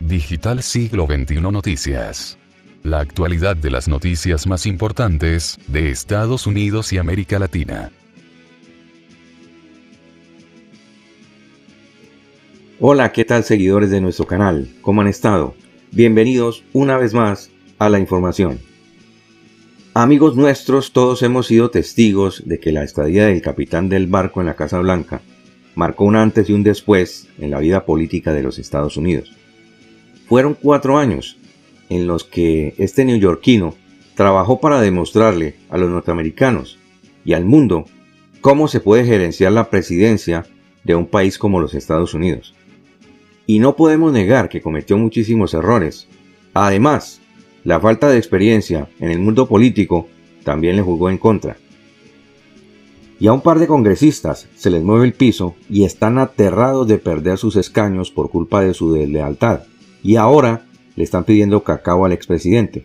Digital Siglo XXI Noticias. La actualidad de las noticias más importantes de Estados Unidos y América Latina. Hola, ¿qué tal seguidores de nuestro canal? ¿Cómo han estado? Bienvenidos una vez más a la información. Amigos nuestros, todos hemos sido testigos de que la estadía del capitán del barco en la Casa Blanca marcó un antes y un después en la vida política de los Estados Unidos. Fueron cuatro años en los que este neoyorquino trabajó para demostrarle a los norteamericanos y al mundo cómo se puede gerenciar la presidencia de un país como los Estados Unidos. Y no podemos negar que cometió muchísimos errores. Además, la falta de experiencia en el mundo político también le jugó en contra. Y a un par de congresistas se les mueve el piso y están aterrados de perder sus escaños por culpa de su deslealtad y ahora le están pidiendo cacao al expresidente.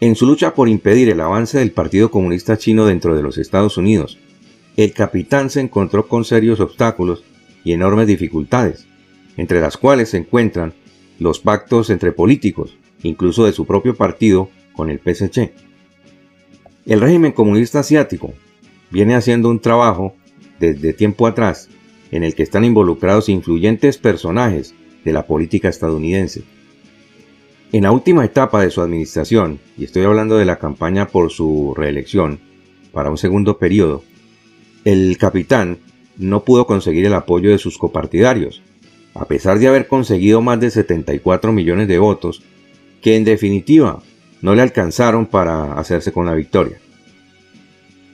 En su lucha por impedir el avance del Partido Comunista Chino dentro de los Estados Unidos, el capitán se encontró con serios obstáculos y enormes dificultades, entre las cuales se encuentran los pactos entre políticos, incluso de su propio partido, con el PSC. El régimen comunista asiático viene haciendo un trabajo desde tiempo atrás en el que están involucrados influyentes personajes de la política estadounidense. En la última etapa de su administración, y estoy hablando de la campaña por su reelección para un segundo periodo, el capitán no pudo conseguir el apoyo de sus copartidarios, a pesar de haber conseguido más de 74 millones de votos, que en definitiva no le alcanzaron para hacerse con la victoria.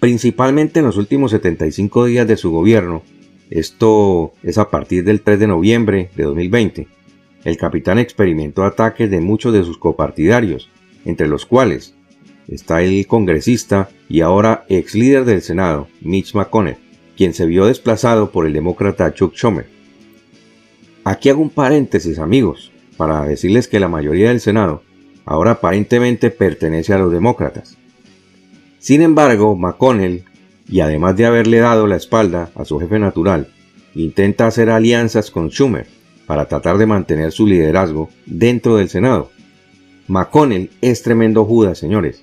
Principalmente en los últimos 75 días de su gobierno, esto es a partir del 3 de noviembre de 2020. El capitán experimentó ataques de muchos de sus copartidarios, entre los cuales está el congresista y ahora ex líder del Senado, Mitch McConnell, quien se vio desplazado por el demócrata Chuck Schumer. Aquí hago un paréntesis amigos, para decirles que la mayoría del Senado ahora aparentemente pertenece a los demócratas. Sin embargo, McConnell y además de haberle dado la espalda a su jefe natural, intenta hacer alianzas con Schumer para tratar de mantener su liderazgo dentro del Senado. McConnell es tremendo Judas, señores.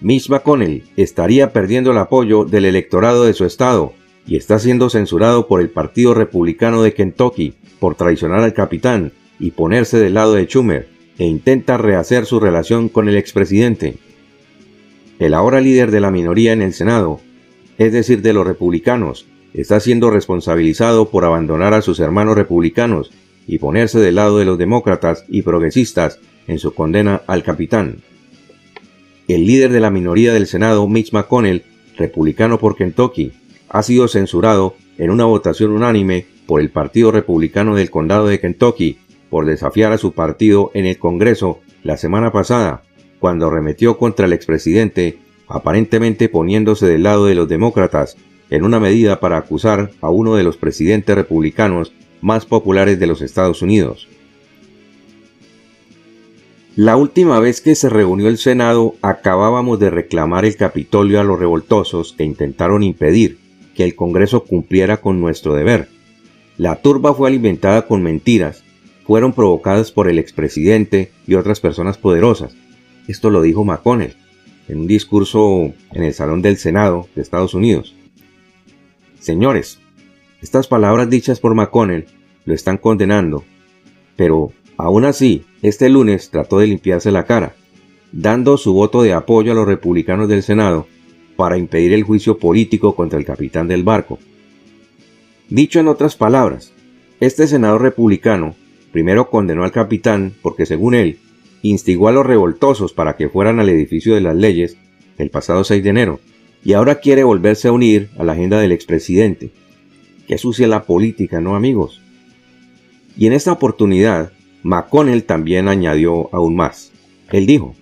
Mitch McConnell estaría perdiendo el apoyo del electorado de su estado y está siendo censurado por el Partido Republicano de Kentucky por traicionar al capitán y ponerse del lado de Schumer e intenta rehacer su relación con el expresidente el ahora líder de la minoría en el Senado, es decir, de los republicanos, está siendo responsabilizado por abandonar a sus hermanos republicanos y ponerse del lado de los demócratas y progresistas en su condena al capitán. El líder de la minoría del Senado, Mitch McConnell, republicano por Kentucky, ha sido censurado en una votación unánime por el Partido Republicano del Condado de Kentucky por desafiar a su partido en el Congreso la semana pasada cuando arremetió contra el expresidente, aparentemente poniéndose del lado de los demócratas, en una medida para acusar a uno de los presidentes republicanos más populares de los Estados Unidos. La última vez que se reunió el Senado acabábamos de reclamar el Capitolio a los revoltosos que intentaron impedir que el Congreso cumpliera con nuestro deber. La turba fue alimentada con mentiras, fueron provocadas por el expresidente y otras personas poderosas, esto lo dijo McConnell en un discurso en el Salón del Senado de Estados Unidos. Señores, estas palabras dichas por McConnell lo están condenando, pero aún así, este lunes trató de limpiarse la cara, dando su voto de apoyo a los republicanos del Senado para impedir el juicio político contra el capitán del barco. Dicho en otras palabras, este senador republicano primero condenó al capitán porque según él instigó a los revoltosos para que fueran al edificio de las leyes el pasado 6 de enero, y ahora quiere volverse a unir a la agenda del expresidente. Qué sucia la política, ¿no amigos? Y en esta oportunidad, McConnell también añadió aún más. Él dijo,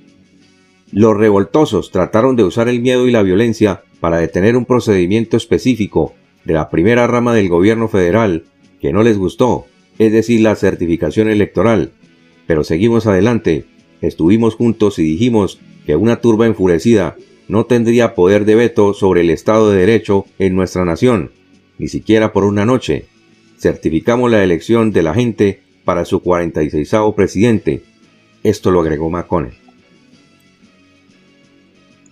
los revoltosos trataron de usar el miedo y la violencia para detener un procedimiento específico de la primera rama del gobierno federal que no les gustó, es decir, la certificación electoral. Pero seguimos adelante estuvimos juntos y dijimos que una turba enfurecida no tendría poder de veto sobre el Estado de Derecho en nuestra nación, ni siquiera por una noche. certificamos la elección de la gente para su 46 presidente. Esto lo agregó McConnell.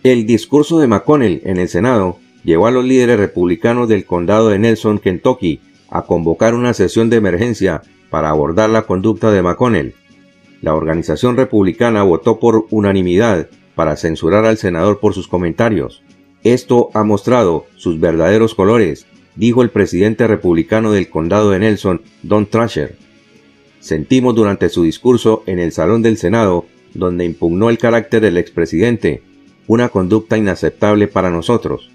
El discurso de McConnell en el Senado llevó a los líderes republicanos del condado de Nelson, Kentucky, a convocar una sesión de emergencia para abordar la conducta de McConnell. La organización republicana votó por unanimidad para censurar al senador por sus comentarios. Esto ha mostrado sus verdaderos colores, dijo el presidente republicano del condado de Nelson, Don Trasher. Sentimos durante su discurso en el Salón del Senado, donde impugnó el carácter del expresidente, una conducta inaceptable para nosotros.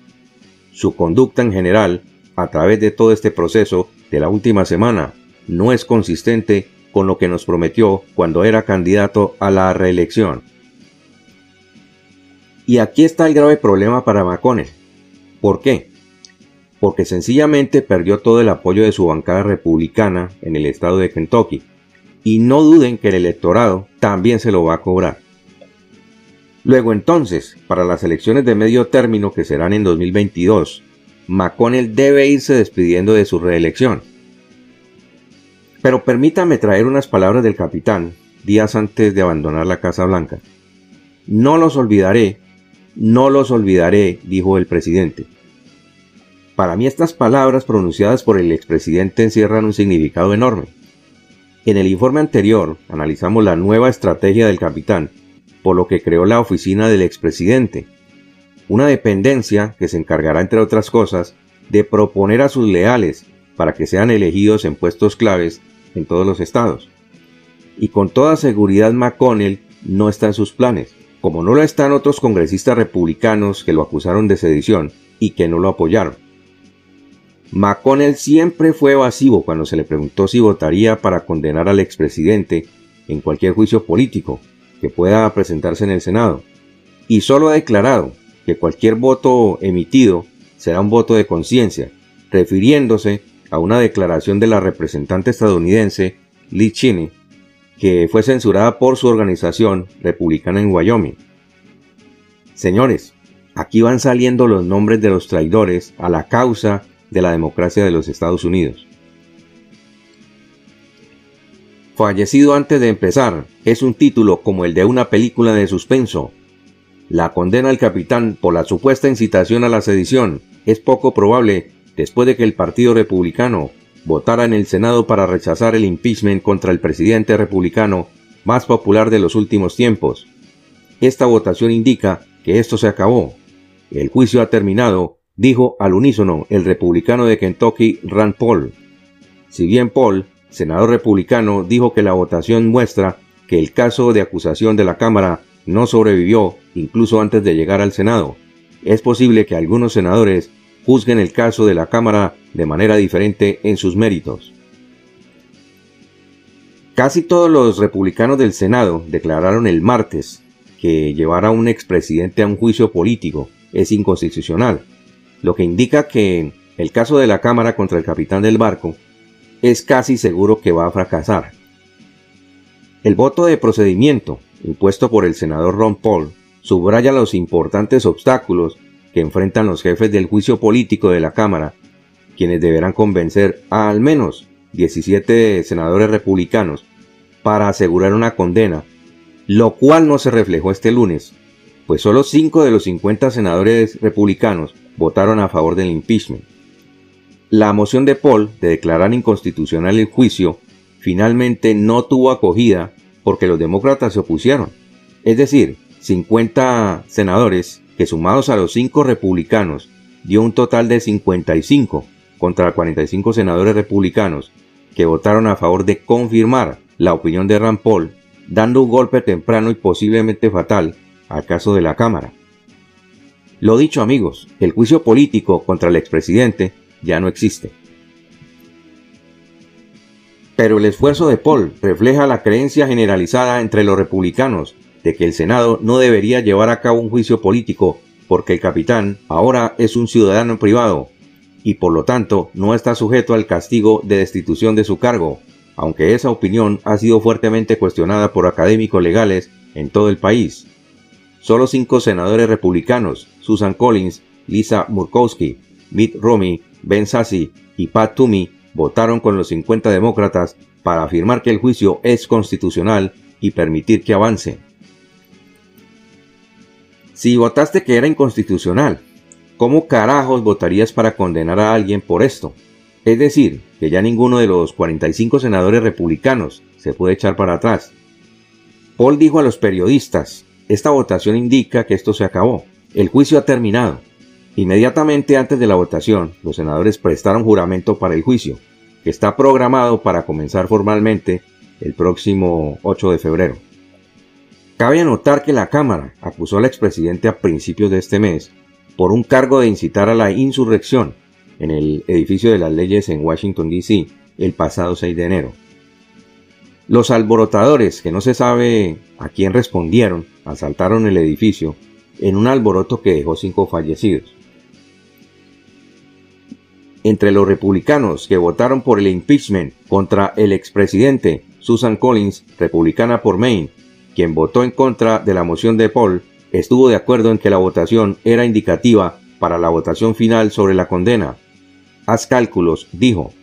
Su conducta en general, a través de todo este proceso de la última semana, no es consistente con lo que nos prometió cuando era candidato a la reelección. Y aquí está el grave problema para McConnell. ¿Por qué? Porque sencillamente perdió todo el apoyo de su bancada republicana en el estado de Kentucky y no duden que el electorado también se lo va a cobrar. Luego entonces, para las elecciones de medio término que serán en 2022, McConnell debe irse despidiendo de su reelección. Pero permítame traer unas palabras del capitán días antes de abandonar la Casa Blanca. No los olvidaré, no los olvidaré, dijo el presidente. Para mí estas palabras pronunciadas por el expresidente encierran un significado enorme. En el informe anterior analizamos la nueva estrategia del capitán, por lo que creó la oficina del expresidente, una dependencia que se encargará, entre otras cosas, de proponer a sus leales para que sean elegidos en puestos claves en todos los estados. Y con toda seguridad McConnell no está en sus planes, como no lo están otros congresistas republicanos que lo acusaron de sedición y que no lo apoyaron. McConnell siempre fue evasivo cuando se le preguntó si votaría para condenar al expresidente en cualquier juicio político que pueda presentarse en el Senado, y solo ha declarado que cualquier voto emitido será un voto de conciencia, refiriéndose a una declaración de la representante estadounidense Lee Cheney, que fue censurada por su organización republicana en Wyoming. Señores, aquí van saliendo los nombres de los traidores a la causa de la democracia de los Estados Unidos. Fallecido antes de empezar es un título como el de una película de suspenso. La condena al capitán por la supuesta incitación a la sedición es poco probable después de que el Partido Republicano votara en el Senado para rechazar el impeachment contra el presidente republicano más popular de los últimos tiempos. Esta votación indica que esto se acabó. El juicio ha terminado dijo al unísono el republicano de Kentucky Rand Paul. Si bien Paul, senador republicano, dijo que la votación muestra que el caso de acusación de la Cámara no sobrevivió incluso antes de llegar al Senado, es posible que algunos senadores juzguen el caso de la Cámara de manera diferente en sus méritos. Casi todos los republicanos del Senado declararon el martes que llevar a un expresidente a un juicio político es inconstitucional lo que indica que el caso de la Cámara contra el capitán del barco es casi seguro que va a fracasar. El voto de procedimiento impuesto por el senador Ron Paul subraya los importantes obstáculos que enfrentan los jefes del juicio político de la Cámara, quienes deberán convencer a al menos 17 senadores republicanos para asegurar una condena, lo cual no se reflejó este lunes, pues solo 5 de los 50 senadores republicanos votaron a favor del impeachment. La moción de Paul de declarar inconstitucional el juicio finalmente no tuvo acogida porque los demócratas se opusieron. Es decir, 50 senadores que sumados a los 5 republicanos dio un total de 55 contra 45 senadores republicanos que votaron a favor de confirmar la opinión de Rand Paul, dando un golpe temprano y posiblemente fatal al caso de la Cámara. Lo dicho amigos, el juicio político contra el expresidente ya no existe. Pero el esfuerzo de Paul refleja la creencia generalizada entre los republicanos de que el Senado no debería llevar a cabo un juicio político porque el capitán ahora es un ciudadano privado y por lo tanto no está sujeto al castigo de destitución de su cargo, aunque esa opinión ha sido fuertemente cuestionada por académicos legales en todo el país. Solo cinco senadores republicanos, Susan Collins, Lisa Murkowski, Mitt Romney, Ben Sasse y Pat Toomey, votaron con los 50 demócratas para afirmar que el juicio es constitucional y permitir que avance. Si votaste que era inconstitucional, ¿cómo carajos votarías para condenar a alguien por esto? Es decir, que ya ninguno de los 45 senadores republicanos se puede echar para atrás. Paul dijo a los periodistas, esta votación indica que esto se acabó, el juicio ha terminado. Inmediatamente antes de la votación, los senadores prestaron juramento para el juicio, que está programado para comenzar formalmente el próximo 8 de febrero. Cabe anotar que la Cámara acusó al expresidente a principios de este mes por un cargo de incitar a la insurrección en el edificio de las leyes en Washington, D.C. el pasado 6 de enero. Los alborotadores, que no se sabe a quién respondieron, asaltaron el edificio en un alboroto que dejó cinco fallecidos. Entre los republicanos que votaron por el impeachment contra el expresidente Susan Collins, republicana por Maine, quien votó en contra de la moción de Paul, estuvo de acuerdo en que la votación era indicativa para la votación final sobre la condena. Haz cálculos, dijo.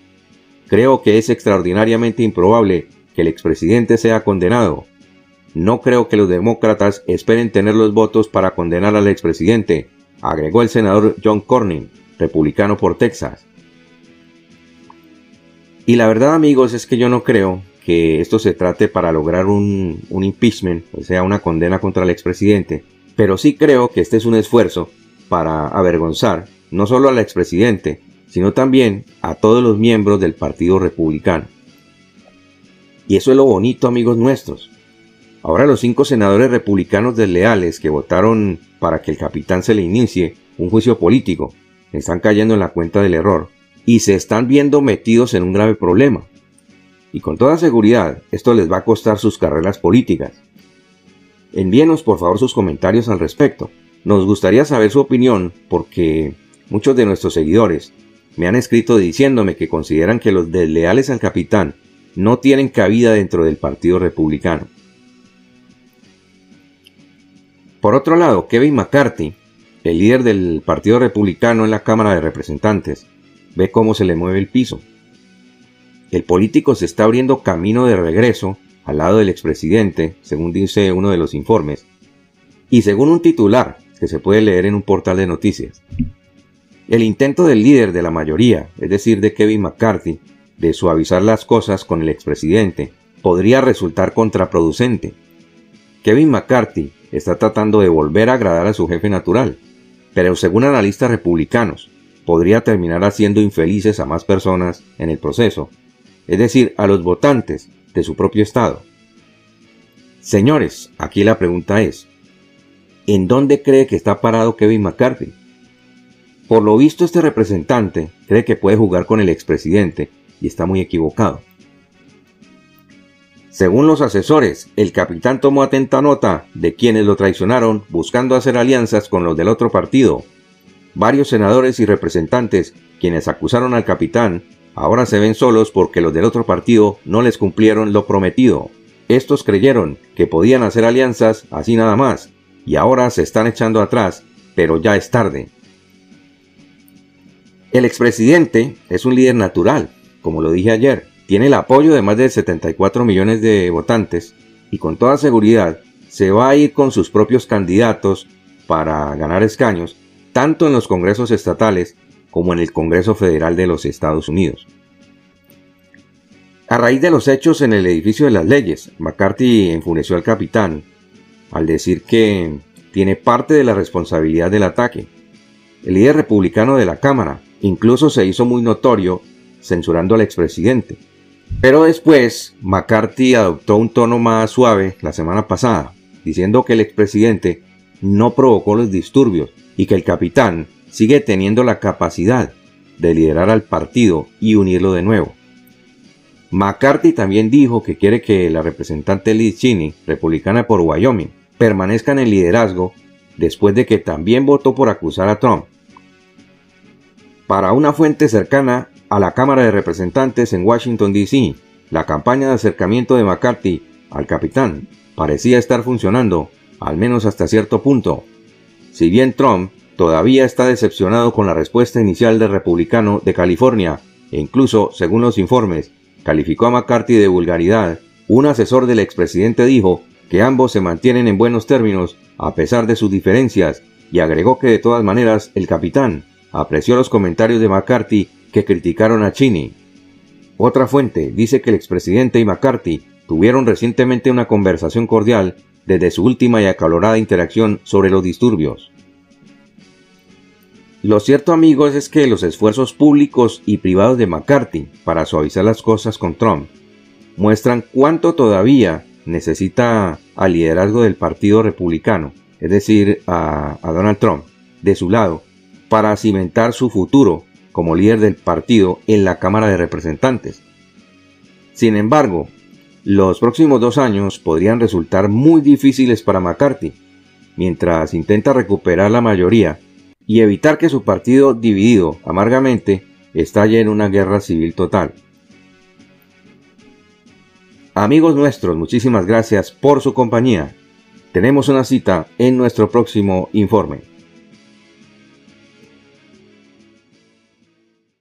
Creo que es extraordinariamente improbable que el expresidente sea condenado. No creo que los demócratas esperen tener los votos para condenar al expresidente, agregó el senador John Cornyn, republicano por Texas. Y la verdad amigos es que yo no creo que esto se trate para lograr un, impeachment, o sea, una condena contra el expresidente, pero sí creo que este es un esfuerzo para avergonzar no solo al expresidente, sino también a todos los miembros del Partido Republicano. Y eso es lo bonito, amigos nuestros. Ahora los cinco senadores republicanos desleales que votaron para que el capitán se le inicie un juicio político están cayendo en la cuenta del error y se están viendo metidos en un grave problema y con toda seguridad esto les va a costar sus carreras políticas. Envíenos por favor sus comentarios al respecto. Nos gustaría saber su opinión porque muchos de nuestros seguidores me han escrito diciéndome que consideran que los desleales al capitán no tienen cabida dentro del Partido Republicano. Por otro lado, Kevin McCarthy, el líder del Partido Republicano en la Cámara de Representantes, ve cómo se le mueve el piso el político se está abriendo camino de regreso al lado del expresidente, según dice uno de los informes, y según un titular que se puede leer en un portal de noticias. El intento del líder de la mayoría, es decir, de Kevin McCarthy, de suavizar las cosas con el expresidente, podría resultar contraproducente. Kevin McCarthy está tratando de volver a agradar a su jefe natural, pero según analistas republicanos, podría terminar haciendo infelices a más personas en el proceso es decir, a los votantes de su propio estado. Señores, aquí la pregunta es, ¿en dónde cree que está parado Kevin McCarthy? Por lo visto este representante cree que puede jugar con el expresidente y está muy equivocado. Según los asesores, el capitán tomó atenta nota de quienes lo traicionaron buscando hacer alianzas con los del otro partido. Varios senadores y representantes, quienes acusaron al capitán, Ahora se ven solos porque los del otro partido no les cumplieron lo prometido. Estos creyeron que podían hacer alianzas así nada más, y ahora se están echando atrás, pero ya es tarde. El expresidente es un líder natural, como lo dije ayer, tiene el apoyo de más de 74 millones de votantes y con toda seguridad se va a ir con sus propios candidatos para ganar escaños, tanto en los congresos estatales como en el Congreso Federal de los Estados Unidos. A raíz de los hechos en el edificio de las leyes, McCarthy enfureció al capitán al decir que tiene parte de la responsabilidad del ataque. El líder republicano de la Cámara incluso se hizo muy notorio censurando al expresidente. Pero después, McCarthy adoptó un tono más suave la semana pasada, diciendo que el expresidente no provocó los disturbios y que el capitán sigue teniendo la capacidad de liderar al partido y unirlo de nuevo. McCarthy también dijo que quiere que la representante Liz Cheney, republicana por Wyoming, permanezca en el liderazgo después de que también votó por acusar a Trump. Para una fuente cercana a la Cámara de Representantes en Washington, D.C., la campaña de acercamiento de McCarthy al capitán parecía estar funcionando, al menos hasta cierto punto. Si bien Trump todavía está decepcionado con la respuesta inicial del republicano de California, e incluso, según los informes, calificó a McCarthy de vulgaridad, un asesor del expresidente dijo que ambos se mantienen en buenos términos a pesar de sus diferencias y agregó que de todas maneras el capitán apreció los comentarios de McCarthy que criticaron a Cheney. Otra fuente dice que el expresidente y McCarthy tuvieron recientemente una conversación cordial desde su última y acalorada interacción sobre los disturbios. Lo cierto amigos es que los esfuerzos públicos y privados de McCarthy para suavizar las cosas con Trump muestran cuánto todavía necesita al liderazgo del Partido Republicano, es decir, a, a, Donald Trump, de su lado, para cimentar su futuro como líder del partido en la Cámara de Representantes. Sin embargo, los próximos dos años podrían resultar muy difíciles para McCarthy, mientras intenta recuperar la mayoría y evitar que su partido dividido amargamente estalle en una guerra civil total. Amigos nuestros, muchísimas gracias por su compañía. Tenemos una cita en nuestro próximo informe.